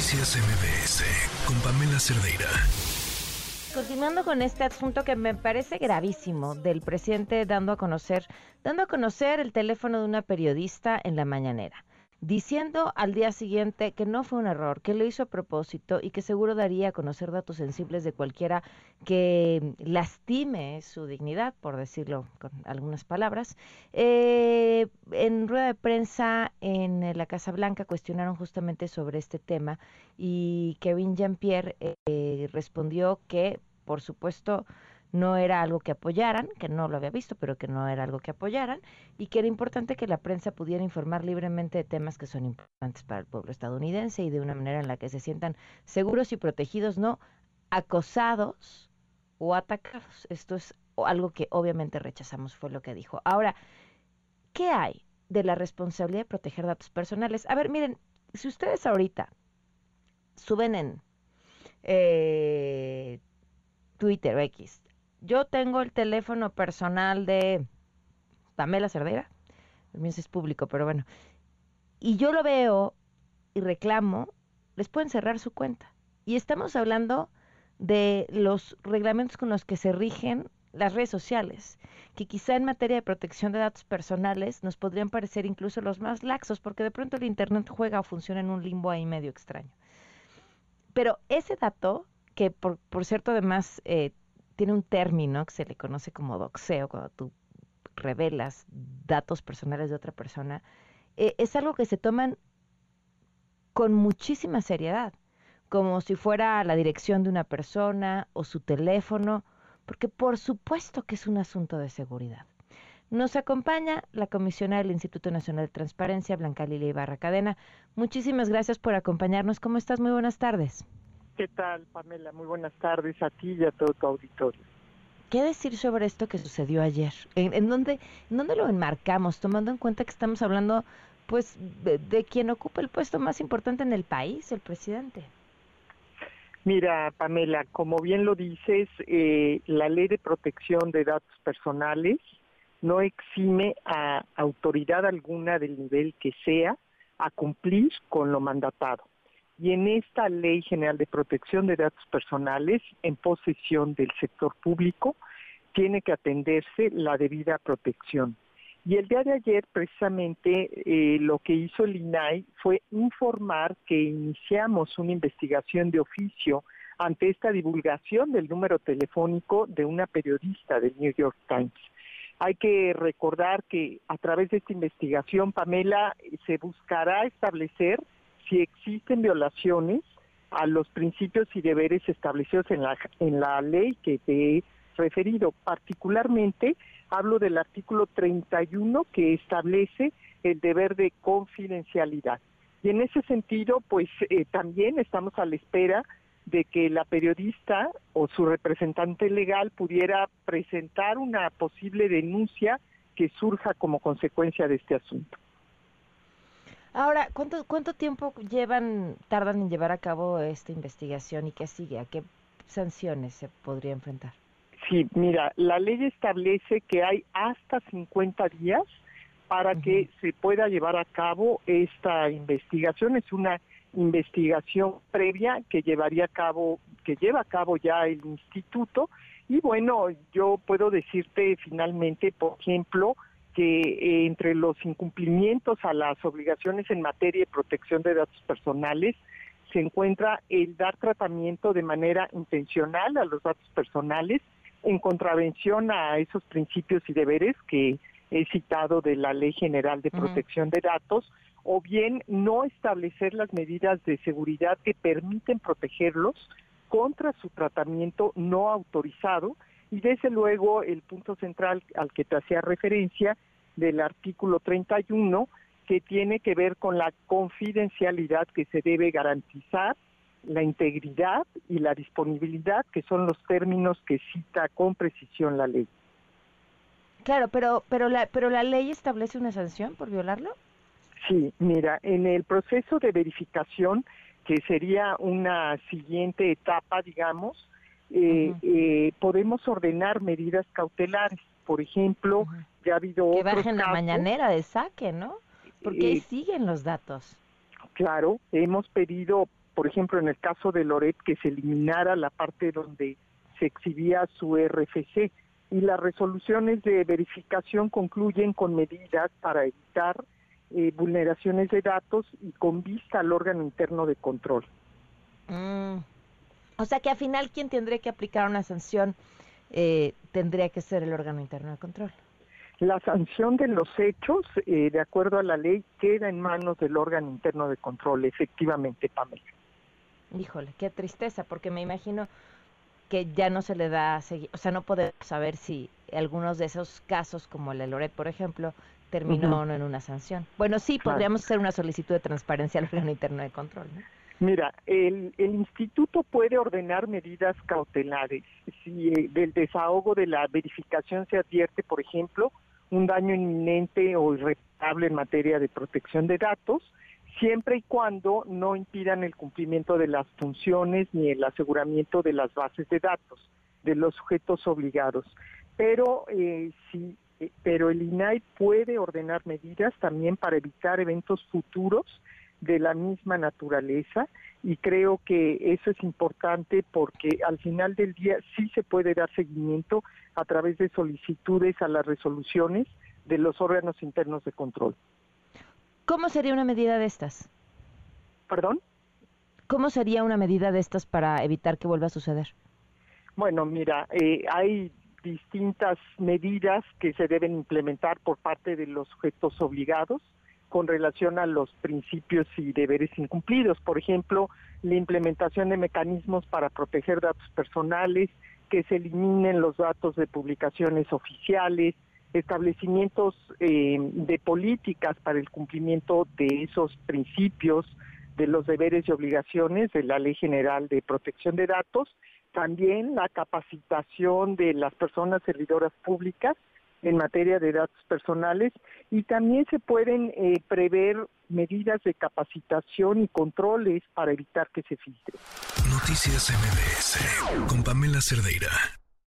Noticias MBS con Pamela Cerdeira. Continuando con este asunto que me parece gravísimo del presidente dando a conocer, dando a conocer el teléfono de una periodista en la mañanera diciendo al día siguiente que no fue un error, que lo hizo a propósito y que seguro daría a conocer datos sensibles de cualquiera que lastime su dignidad, por decirlo con algunas palabras. Eh, en rueda de prensa en la Casa Blanca cuestionaron justamente sobre este tema y Kevin Jean-Pierre eh, respondió que, por supuesto, no era algo que apoyaran, que no lo había visto, pero que no era algo que apoyaran, y que era importante que la prensa pudiera informar libremente de temas que son importantes para el pueblo estadounidense y de una manera en la que se sientan seguros y protegidos, no acosados o atacados. Esto es algo que obviamente rechazamos, fue lo que dijo. Ahora, ¿qué hay de la responsabilidad de proteger datos personales? A ver, miren, si ustedes ahorita suben en eh, Twitter X yo tengo el teléfono personal de Pamela Cerdera, mío es público, pero bueno, y yo lo veo y reclamo, les pueden cerrar su cuenta. Y estamos hablando de los reglamentos con los que se rigen las redes sociales, que quizá en materia de protección de datos personales nos podrían parecer incluso los más laxos, porque de pronto el Internet juega o funciona en un limbo ahí medio extraño. Pero ese dato, que por, por cierto además eh, tiene un término que se le conoce como doxeo, cuando tú revelas datos personales de otra persona, eh, es algo que se toman con muchísima seriedad, como si fuera la dirección de una persona o su teléfono, porque por supuesto que es un asunto de seguridad. Nos acompaña la comisionada del Instituto Nacional de Transparencia, Blanca Lilia Ibarra Cadena. Muchísimas gracias por acompañarnos. ¿Cómo estás? Muy buenas tardes. ¿Qué tal, Pamela? Muy buenas tardes a ti y a todo tu auditorio. ¿Qué decir sobre esto que sucedió ayer? ¿En, dónde, dónde, lo enmarcamos, tomando en cuenta que estamos hablando pues de, quien ocupa el puesto más importante en el país, el presidente? Mira, Pamela, como bien lo dices, eh, la ley de protección de datos personales no exime a autoridad alguna del nivel que sea a cumplir con lo mandatado y en esta Ley General de Protección de Datos Personales en posesión del sector público tiene que atenderse la debida protección. Y el día de ayer, precisamente, eh, lo que hizo el INAI fue informar que iniciamos una investigación de oficio ante esta divulgación del número telefónico de una periodista del New York Times. Hay que recordar que a través de esta investigación, Pamela, se buscará establecer si existen violaciones a los principios y deberes establecidos en la, en la ley que te he referido. Particularmente hablo del artículo 31 que establece el deber de confidencialidad. Y en ese sentido, pues eh, también estamos a la espera de que la periodista o su representante legal pudiera presentar una posible denuncia que surja como consecuencia de este asunto. Ahora, ¿cuánto, ¿cuánto tiempo llevan, tardan en llevar a cabo esta investigación y qué sigue? ¿A qué sanciones se podría enfrentar? Sí, mira, la ley establece que hay hasta 50 días para que se pueda llevar a cabo esta investigación. Es una investigación previa que llevaría a cabo, que lleva a cabo ya el instituto. Y bueno, yo puedo decirte finalmente, por ejemplo, que eh, entre los incumplimientos a las obligaciones en materia de protección de datos personales se encuentra el dar tratamiento de manera intencional a los datos personales en contravención a esos principios y deberes que he citado de la Ley General de Protección de Datos, o bien no establecer las medidas de seguridad que permiten protegerlos contra su tratamiento no autorizado y desde luego el punto central al que te hacía referencia del artículo 31 que tiene que ver con la confidencialidad que se debe garantizar, la integridad y la disponibilidad, que son los términos que cita con precisión la ley. Claro, pero pero la pero la ley establece una sanción por violarlo. Sí, mira, en el proceso de verificación, que sería una siguiente etapa, digamos, eh, eh, podemos ordenar medidas cautelares. Por ejemplo, ya ha habido que bajen la mañanera de saque, ¿no? Porque ahí eh, siguen los datos. Claro, hemos pedido por ejemplo, en el caso de Loret, que se eliminara la parte donde se exhibía su RFC y las resoluciones de verificación concluyen con medidas para evitar eh, vulneraciones de datos y con vista al órgano interno de control. O sea que al final quien tendría que aplicar una sanción eh, tendría que ser el órgano interno de control. La sanción de los hechos, eh, de acuerdo a la ley, queda en manos del órgano interno de control, efectivamente, Pamela. Híjole, qué tristeza, porque me imagino que ya no se le da seguir, o sea, no podemos saber si algunos de esos casos, como el de Loret, por ejemplo, terminó o no en una sanción. Bueno, sí, podríamos hacer una solicitud de transparencia al órgano interno de control, ¿no? Mira, el, instituto puede ordenar medidas cautelares. Si eh, del desahogo de la verificación se advierte, por ejemplo, un daño inminente o irreparable en materia de protección de datos, siempre y cuando no impidan el cumplimiento de las funciones ni el aseguramiento de las bases de datos de los sujetos obligados. Pero eh, sí, eh, pero el INAI puede ordenar medidas también para evitar eventos futuros de la misma naturaleza y creo que eso es importante porque al final del día sí se puede dar seguimiento a través de solicitudes a las resoluciones de los órganos internos de control. ¿Cómo sería una medida de estas? ¿Perdón? ¿Cómo sería una medida de estas para evitar que vuelva a suceder? Bueno, mira, eh, hay distintas medidas que se deben implementar por parte de los sujetos obligados con relación a los principios y deberes incumplidos. Por ejemplo, la implementación de mecanismos para proteger datos personales, que se eliminen los datos de publicaciones oficiales, establecimientos eh, de políticas para el cumplimiento de esos principios, de los deberes y obligaciones de la Ley General de Protección de Datos, también la capacitación de las personas servidoras públicas en materia de datos personales y también se pueden eh, prever medidas de capacitación y controles para evitar que se filtre. Noticias MBS con Pamela Cerdeira.